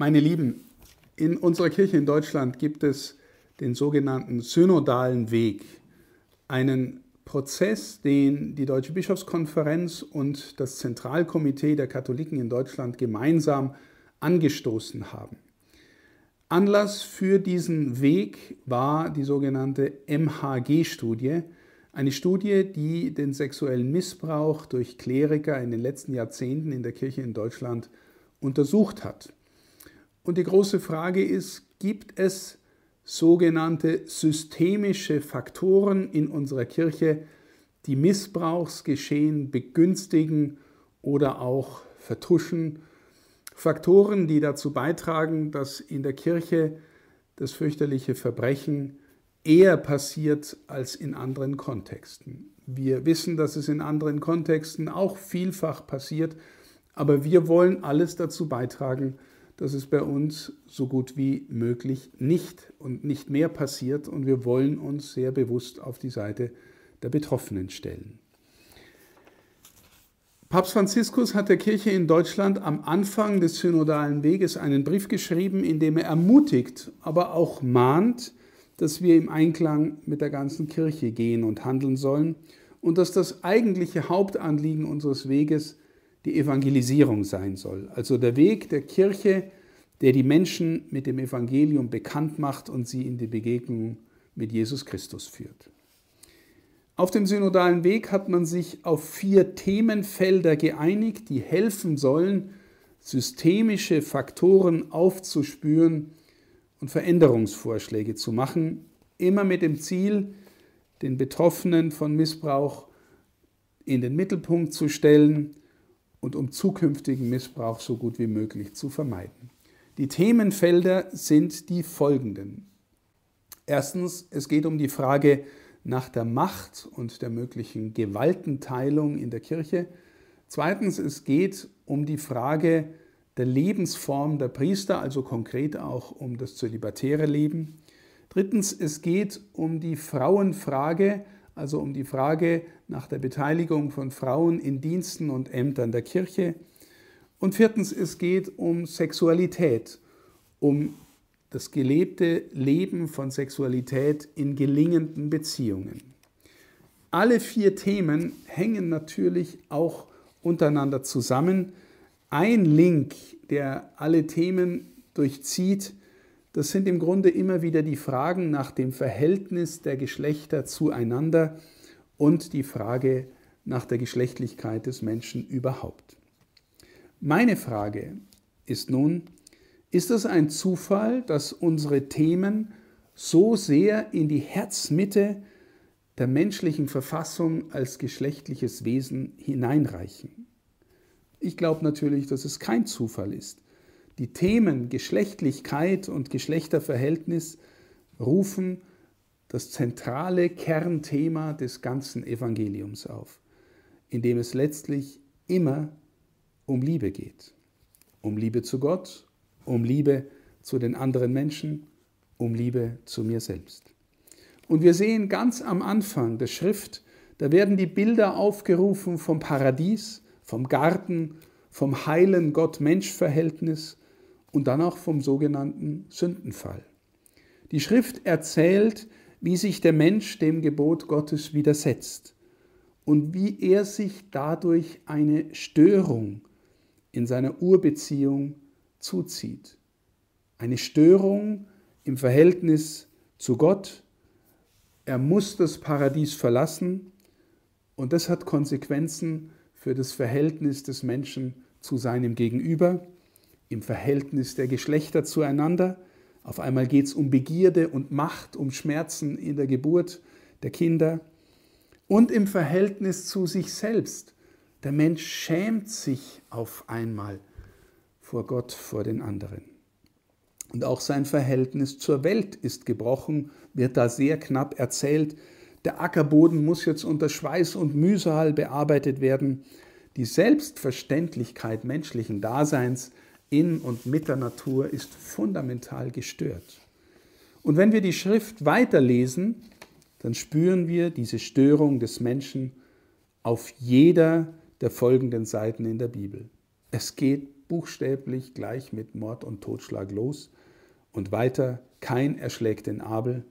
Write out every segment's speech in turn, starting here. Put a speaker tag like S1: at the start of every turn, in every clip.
S1: Meine Lieben, in unserer Kirche in Deutschland gibt es den sogenannten synodalen Weg, einen Prozess, den die Deutsche Bischofskonferenz und das Zentralkomitee der Katholiken in Deutschland gemeinsam angestoßen haben. Anlass für diesen Weg war die sogenannte MHG-Studie, eine Studie, die den sexuellen Missbrauch durch Kleriker in den letzten Jahrzehnten in der Kirche in Deutschland untersucht hat. Und die große Frage ist, gibt es sogenannte systemische Faktoren in unserer Kirche, die Missbrauchsgeschehen begünstigen oder auch vertuschen. Faktoren, die dazu beitragen, dass in der Kirche das fürchterliche Verbrechen eher passiert als in anderen Kontexten. Wir wissen, dass es in anderen Kontexten auch vielfach passiert, aber wir wollen alles dazu beitragen, dass es bei uns so gut wie möglich nicht und nicht mehr passiert und wir wollen uns sehr bewusst auf die Seite der Betroffenen stellen. Papst Franziskus hat der Kirche in Deutschland am Anfang des synodalen Weges einen Brief geschrieben, in dem er ermutigt, aber auch mahnt, dass wir im Einklang mit der ganzen Kirche gehen und handeln sollen und dass das eigentliche Hauptanliegen unseres Weges die Evangelisierung sein soll. Also der Weg der Kirche, der die Menschen mit dem Evangelium bekannt macht und sie in die Begegnung mit Jesus Christus führt. Auf dem synodalen Weg hat man sich auf vier Themenfelder geeinigt, die helfen sollen, systemische Faktoren aufzuspüren und Veränderungsvorschläge zu machen, immer mit dem Ziel, den Betroffenen von Missbrauch in den Mittelpunkt zu stellen und um zukünftigen Missbrauch so gut wie möglich zu vermeiden. Die Themenfelder sind die folgenden. Erstens, es geht um die Frage nach der Macht und der möglichen Gewaltenteilung in der Kirche. Zweitens, es geht um die Frage der Lebensform der Priester, also konkret auch um das zölibatäre Leben. Drittens, es geht um die Frauenfrage, also um die Frage nach der Beteiligung von Frauen in Diensten und Ämtern der Kirche. Und viertens, es geht um Sexualität, um das gelebte Leben von Sexualität in gelingenden Beziehungen. Alle vier Themen hängen natürlich auch untereinander zusammen. Ein Link, der alle Themen durchzieht, das sind im Grunde immer wieder die Fragen nach dem Verhältnis der Geschlechter zueinander und die Frage nach der Geschlechtlichkeit des Menschen überhaupt. Meine Frage ist nun, ist es ein Zufall, dass unsere Themen so sehr in die Herzmitte der menschlichen Verfassung als geschlechtliches Wesen hineinreichen? Ich glaube natürlich, dass es kein Zufall ist. Die Themen Geschlechtlichkeit und Geschlechterverhältnis rufen das zentrale Kernthema des ganzen Evangeliums auf, in dem es letztlich immer um Liebe geht. Um Liebe zu Gott, um Liebe zu den anderen Menschen, um Liebe zu mir selbst. Und wir sehen ganz am Anfang der Schrift, da werden die Bilder aufgerufen vom Paradies, vom Garten, vom heilen Gott-Mensch-Verhältnis und dann auch vom sogenannten Sündenfall. Die Schrift erzählt, wie sich der Mensch dem Gebot Gottes widersetzt und wie er sich dadurch eine Störung in seiner Urbeziehung zuzieht. Eine Störung im Verhältnis zu Gott. Er muss das Paradies verlassen und das hat Konsequenzen für das Verhältnis des Menschen zu seinem Gegenüber im Verhältnis der Geschlechter zueinander. Auf einmal geht es um Begierde und Macht, um Schmerzen in der Geburt der Kinder und im Verhältnis zu sich selbst. Der Mensch schämt sich auf einmal vor Gott, vor den anderen. Und auch sein Verhältnis zur Welt ist gebrochen, wird da sehr knapp erzählt. Der Ackerboden muss jetzt unter Schweiß und Mühsal bearbeitet werden. Die Selbstverständlichkeit menschlichen Daseins in und mit der Natur ist fundamental gestört. Und wenn wir die Schrift weiterlesen, dann spüren wir diese Störung des Menschen auf jeder der folgenden Seiten in der Bibel. Es geht buchstäblich gleich mit Mord und Totschlag los. Und weiter, kein erschlägt den Abel.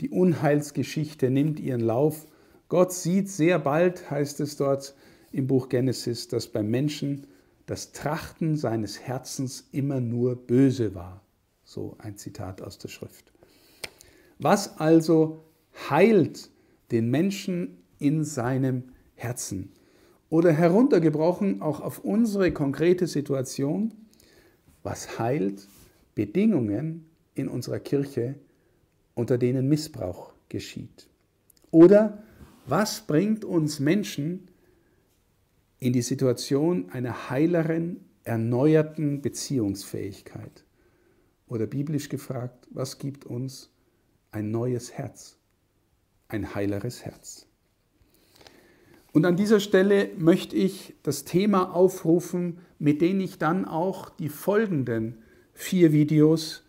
S1: Die Unheilsgeschichte nimmt ihren Lauf. Gott sieht sehr bald, heißt es dort im Buch Genesis, dass beim Menschen das Trachten seines Herzens immer nur böse war. So ein Zitat aus der Schrift. Was also heilt den Menschen in seinem Herzen? Oder heruntergebrochen auch auf unsere konkrete Situation, was heilt Bedingungen in unserer Kirche, unter denen Missbrauch geschieht? Oder was bringt uns Menschen in die Situation einer heileren, erneuerten Beziehungsfähigkeit? Oder biblisch gefragt, was gibt uns ein neues Herz, ein heileres Herz? Und an dieser Stelle möchte ich das Thema aufrufen, mit dem ich dann auch die folgenden vier Videos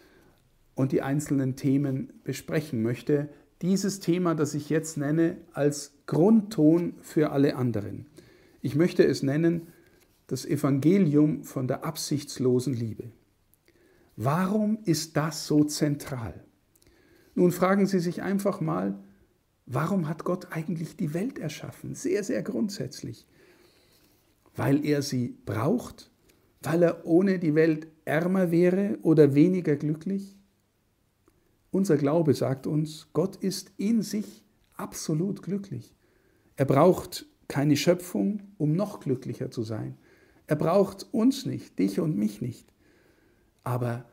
S1: und die einzelnen Themen besprechen möchte. Dieses Thema, das ich jetzt nenne, als Grundton für alle anderen. Ich möchte es nennen, das Evangelium von der absichtslosen Liebe. Warum ist das so zentral? Nun fragen Sie sich einfach mal, Warum hat Gott eigentlich die Welt erschaffen? Sehr, sehr grundsätzlich. Weil er sie braucht? Weil er ohne die Welt ärmer wäre oder weniger glücklich? Unser Glaube sagt uns, Gott ist in sich absolut glücklich. Er braucht keine Schöpfung, um noch glücklicher zu sein. Er braucht uns nicht, dich und mich nicht. Aber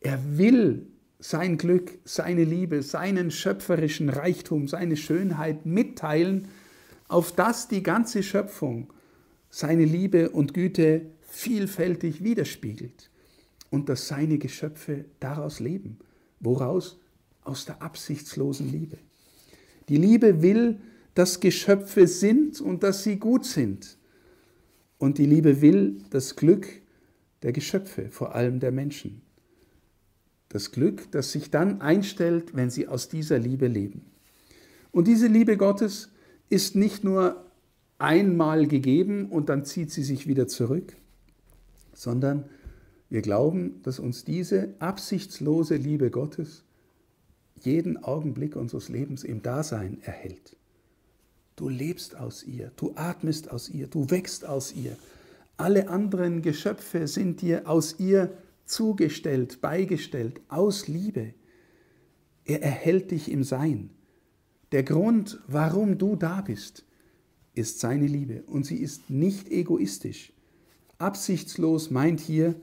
S1: er will sein Glück, seine Liebe, seinen schöpferischen Reichtum, seine Schönheit mitteilen, auf das die ganze Schöpfung seine Liebe und Güte vielfältig widerspiegelt und dass seine Geschöpfe daraus leben. Woraus? Aus der absichtslosen Liebe. Die Liebe will, dass Geschöpfe sind und dass sie gut sind. Und die Liebe will das Glück der Geschöpfe, vor allem der Menschen das Glück, das sich dann einstellt, wenn sie aus dieser Liebe leben. Und diese Liebe Gottes ist nicht nur einmal gegeben und dann zieht sie sich wieder zurück, sondern wir glauben, dass uns diese absichtslose Liebe Gottes jeden Augenblick unseres Lebens im Dasein erhält. Du lebst aus ihr, du atmest aus ihr, du wächst aus ihr. Alle anderen Geschöpfe sind dir aus ihr zugestellt, beigestellt, aus Liebe. Er erhält dich im Sein. Der Grund, warum du da bist, ist seine Liebe und sie ist nicht egoistisch. Absichtslos meint hier,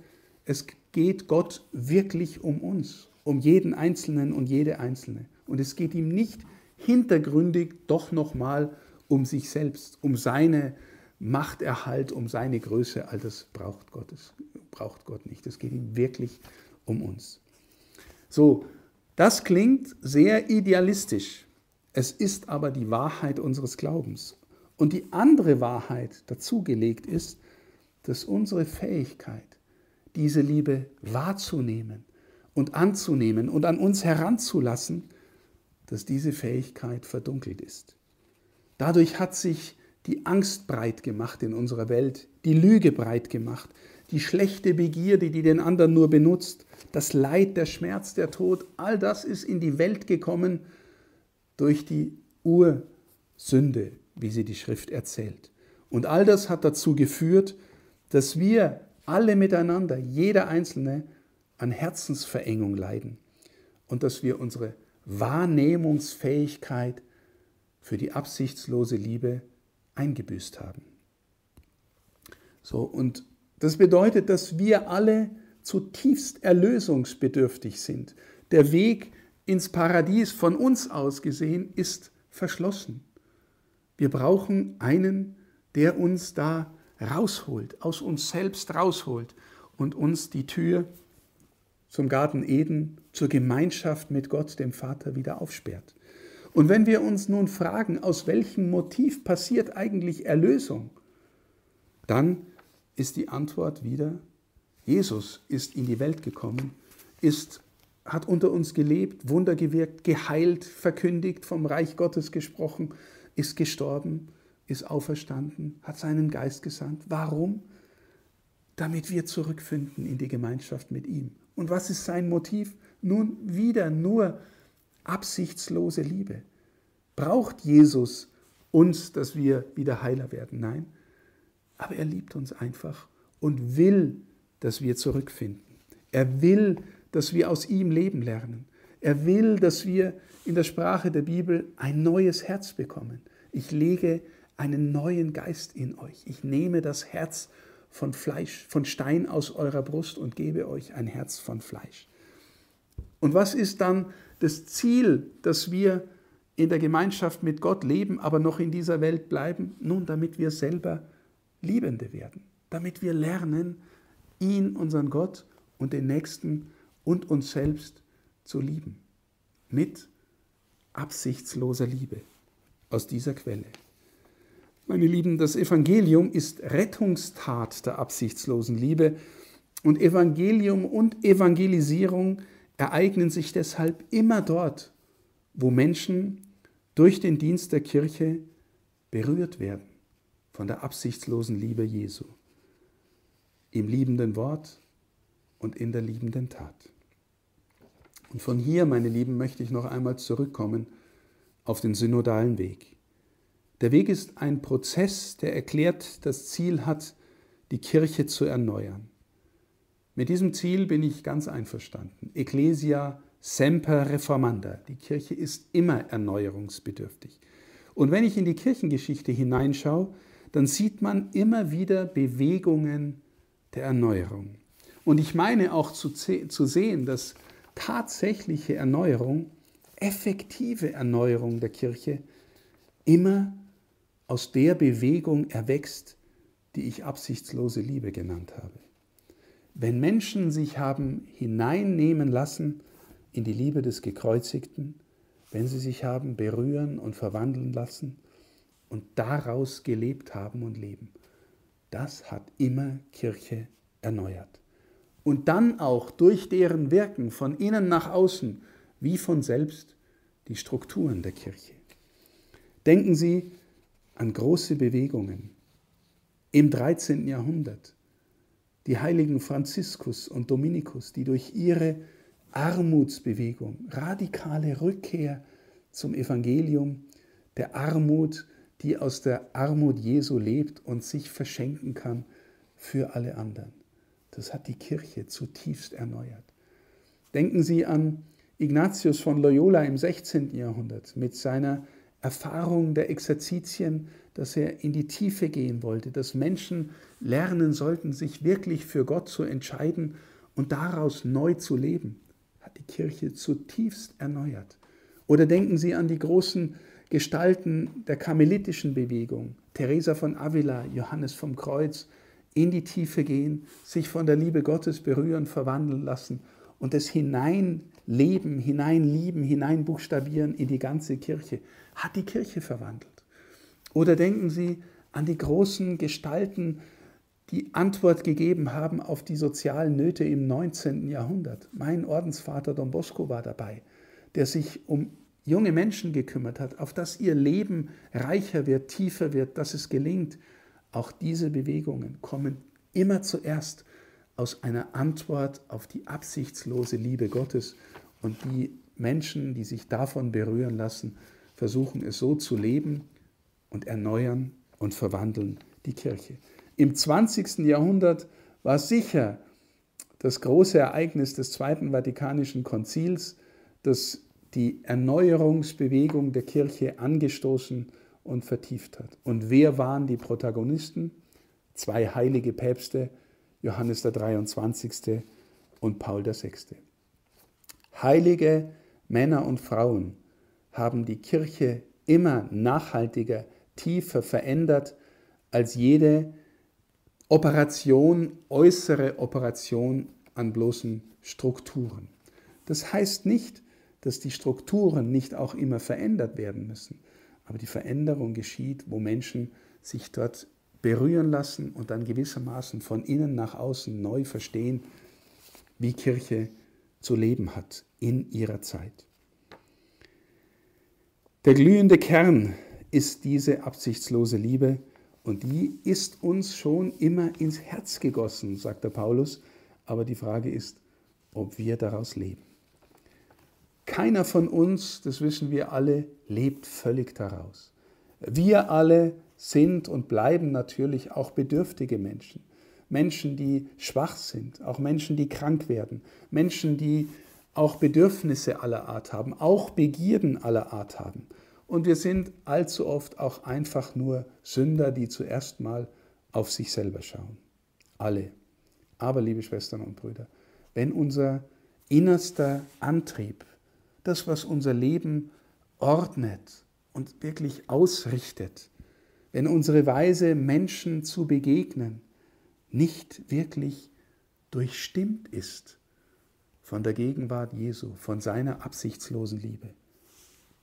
S1: es geht Gott wirklich um uns, um jeden Einzelnen und jede Einzelne. Und es geht ihm nicht hintergründig doch nochmal um sich selbst, um seine Machterhalt, um seine Größe. All das braucht Gottes braucht Gott nicht. Es geht ihm wirklich um uns. So, das klingt sehr idealistisch. Es ist aber die Wahrheit unseres Glaubens. Und die andere Wahrheit dazugelegt ist, dass unsere Fähigkeit, diese Liebe wahrzunehmen und anzunehmen und an uns heranzulassen, dass diese Fähigkeit verdunkelt ist. Dadurch hat sich die Angst breit gemacht in unserer Welt, die Lüge breit gemacht, die schlechte Begierde, die den anderen nur benutzt, das Leid, der Schmerz, der Tod, all das ist in die Welt gekommen durch die Ursünde, wie sie die Schrift erzählt. Und all das hat dazu geführt, dass wir alle miteinander, jeder Einzelne, an Herzensverengung leiden und dass wir unsere Wahrnehmungsfähigkeit für die absichtslose Liebe eingebüßt haben. So, und das bedeutet, dass wir alle zutiefst erlösungsbedürftig sind. Der Weg ins Paradies von uns aus gesehen ist verschlossen. Wir brauchen einen, der uns da rausholt, aus uns selbst rausholt und uns die Tür zum Garten Eden, zur Gemeinschaft mit Gott, dem Vater, wieder aufsperrt. Und wenn wir uns nun fragen, aus welchem Motiv passiert eigentlich Erlösung, dann ist die Antwort wieder, Jesus ist in die Welt gekommen, ist, hat unter uns gelebt, Wunder gewirkt, geheilt, verkündigt, vom Reich Gottes gesprochen, ist gestorben, ist auferstanden, hat seinen Geist gesandt. Warum? damit wir zurückfinden in die Gemeinschaft mit ihm. Und was ist sein Motiv? Nun wieder nur absichtslose Liebe. Braucht Jesus uns, dass wir wieder heiler werden? Nein. Aber er liebt uns einfach und will, dass wir zurückfinden. Er will, dass wir aus ihm leben lernen. Er will, dass wir in der Sprache der Bibel ein neues Herz bekommen. Ich lege einen neuen Geist in euch. Ich nehme das Herz von Fleisch, von Stein aus eurer Brust und gebe euch ein Herz von Fleisch. Und was ist dann das Ziel, dass wir in der Gemeinschaft mit Gott leben, aber noch in dieser Welt bleiben? Nun, damit wir selber Liebende werden, damit wir lernen, ihn, unseren Gott und den Nächsten und uns selbst zu lieben. Mit absichtsloser Liebe aus dieser Quelle. Meine Lieben, das Evangelium ist Rettungstat der absichtslosen Liebe und Evangelium und Evangelisierung ereignen sich deshalb immer dort, wo Menschen durch den Dienst der Kirche berührt werden von der absichtslosen Liebe Jesu, im liebenden Wort und in der liebenden Tat. Und von hier, meine Lieben, möchte ich noch einmal zurückkommen auf den synodalen Weg. Der Weg ist ein Prozess, der erklärt das Ziel hat, die Kirche zu erneuern. Mit diesem Ziel bin ich ganz einverstanden. Ecclesia semper reformanda. Die Kirche ist immer erneuerungsbedürftig. Und wenn ich in die Kirchengeschichte hineinschaue, dann sieht man immer wieder Bewegungen der Erneuerung. Und ich meine auch zu, zu sehen, dass tatsächliche Erneuerung, effektive Erneuerung der Kirche immer aus der Bewegung erwächst, die ich absichtslose Liebe genannt habe. Wenn Menschen sich haben hineinnehmen lassen in die Liebe des Gekreuzigten, wenn sie sich haben berühren und verwandeln lassen und daraus gelebt haben und leben, das hat immer Kirche erneuert. Und dann auch durch deren Wirken von innen nach außen, wie von selbst, die Strukturen der Kirche. Denken Sie an große Bewegungen im 13. Jahrhundert. Die heiligen Franziskus und Dominikus, die durch ihre Armutsbewegung, radikale Rückkehr zum Evangelium, der Armut, die aus der Armut Jesu lebt und sich verschenken kann für alle anderen. Das hat die Kirche zutiefst erneuert. Denken Sie an Ignatius von Loyola im 16. Jahrhundert mit seiner Erfahrung der Exerzitien, dass er in die Tiefe gehen wollte, dass Menschen lernen sollten, sich wirklich für Gott zu entscheiden und daraus neu zu leben, hat die Kirche zutiefst erneuert. Oder denken Sie an die großen Gestalten der karmelitischen Bewegung, Teresa von Avila, Johannes vom Kreuz, in die Tiefe gehen, sich von der Liebe Gottes berühren, verwandeln lassen und das Hineinleben, Hineinlieben, Hineinbuchstabieren in die ganze Kirche hat die Kirche verwandelt. Oder denken Sie an die großen Gestalten, die Antwort gegeben haben auf die sozialen Nöte im 19. Jahrhundert. Mein Ordensvater Don Bosco war dabei, der sich um junge Menschen gekümmert hat, auf dass ihr Leben reicher wird, tiefer wird, dass es gelingt. Auch diese Bewegungen kommen immer zuerst aus einer Antwort auf die absichtslose Liebe Gottes und die Menschen, die sich davon berühren lassen, versuchen es so zu leben und erneuern und verwandeln die Kirche. Im 20. Jahrhundert war sicher das große Ereignis des Zweiten Vatikanischen Konzils, das die Erneuerungsbewegung der Kirche angestoßen und vertieft hat. Und wer waren die Protagonisten? Zwei heilige Päpste, Johannes der 23. und Paul VI. Heilige Männer und Frauen, haben die Kirche immer nachhaltiger, tiefer verändert als jede Operation, äußere Operation an bloßen Strukturen. Das heißt nicht, dass die Strukturen nicht auch immer verändert werden müssen, aber die Veränderung geschieht, wo Menschen sich dort berühren lassen und dann gewissermaßen von innen nach außen neu verstehen, wie Kirche zu leben hat in ihrer Zeit. Der glühende Kern ist diese absichtslose Liebe Und die ist uns schon immer ins Herz gegossen, sagt der Paulus. Aber die Frage ist, ob wir daraus leben. Keiner von uns, das wissen wir alle, lebt völlig daraus. Wir alle sind und bleiben natürlich auch bedürftige Menschen. Menschen, die schwach sind, auch Menschen, die krank werden, Menschen, die auch Bedürfnisse aller Art haben, auch Begierden aller Art haben. Und wir sind allzu oft auch einfach nur Sünder, die zuerst mal auf sich selber schauen. Alle. Aber, liebe Schwestern und Brüder, wenn unser innerster Antrieb, das, was unser Leben ordnet und wirklich ausrichtet, wenn unsere Weise, Menschen zu begegnen, nicht wirklich durchstimmt ist von der Gegenwart Jesu, von seiner absichtslosen Liebe,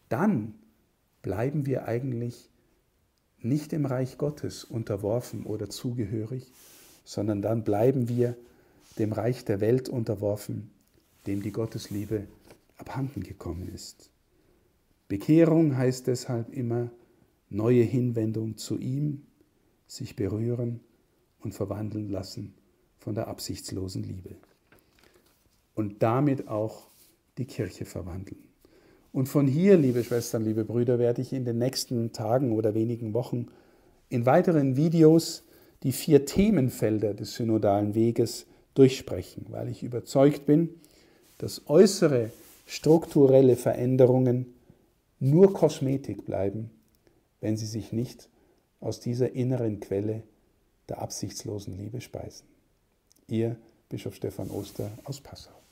S1: dann bleiben wir eigentlich nicht im Reich Gottes unterworfen oder zugehörig, sondern dann bleiben wir dem Reich der Welt unterworfen, dem die Gottesliebe abhanden gekommen ist. Bekehrung heißt deshalb immer neue Hinwendung zu ihm, sich berühren und verwandeln lassen von der absichtslosen Liebe. Und damit auch die Kirche verwandeln. Und von hier, liebe Schwestern, liebe Brüder, werde ich in den nächsten Tagen oder wenigen Wochen in weiteren Videos die vier Themenfelder des synodalen Weges durchsprechen, weil ich überzeugt bin, dass äußere strukturelle Veränderungen nur Kosmetik bleiben, wenn sie sich nicht aus dieser inneren Quelle der absichtslosen Liebe speisen. Ihr Bischof Stefan Oster aus Passau.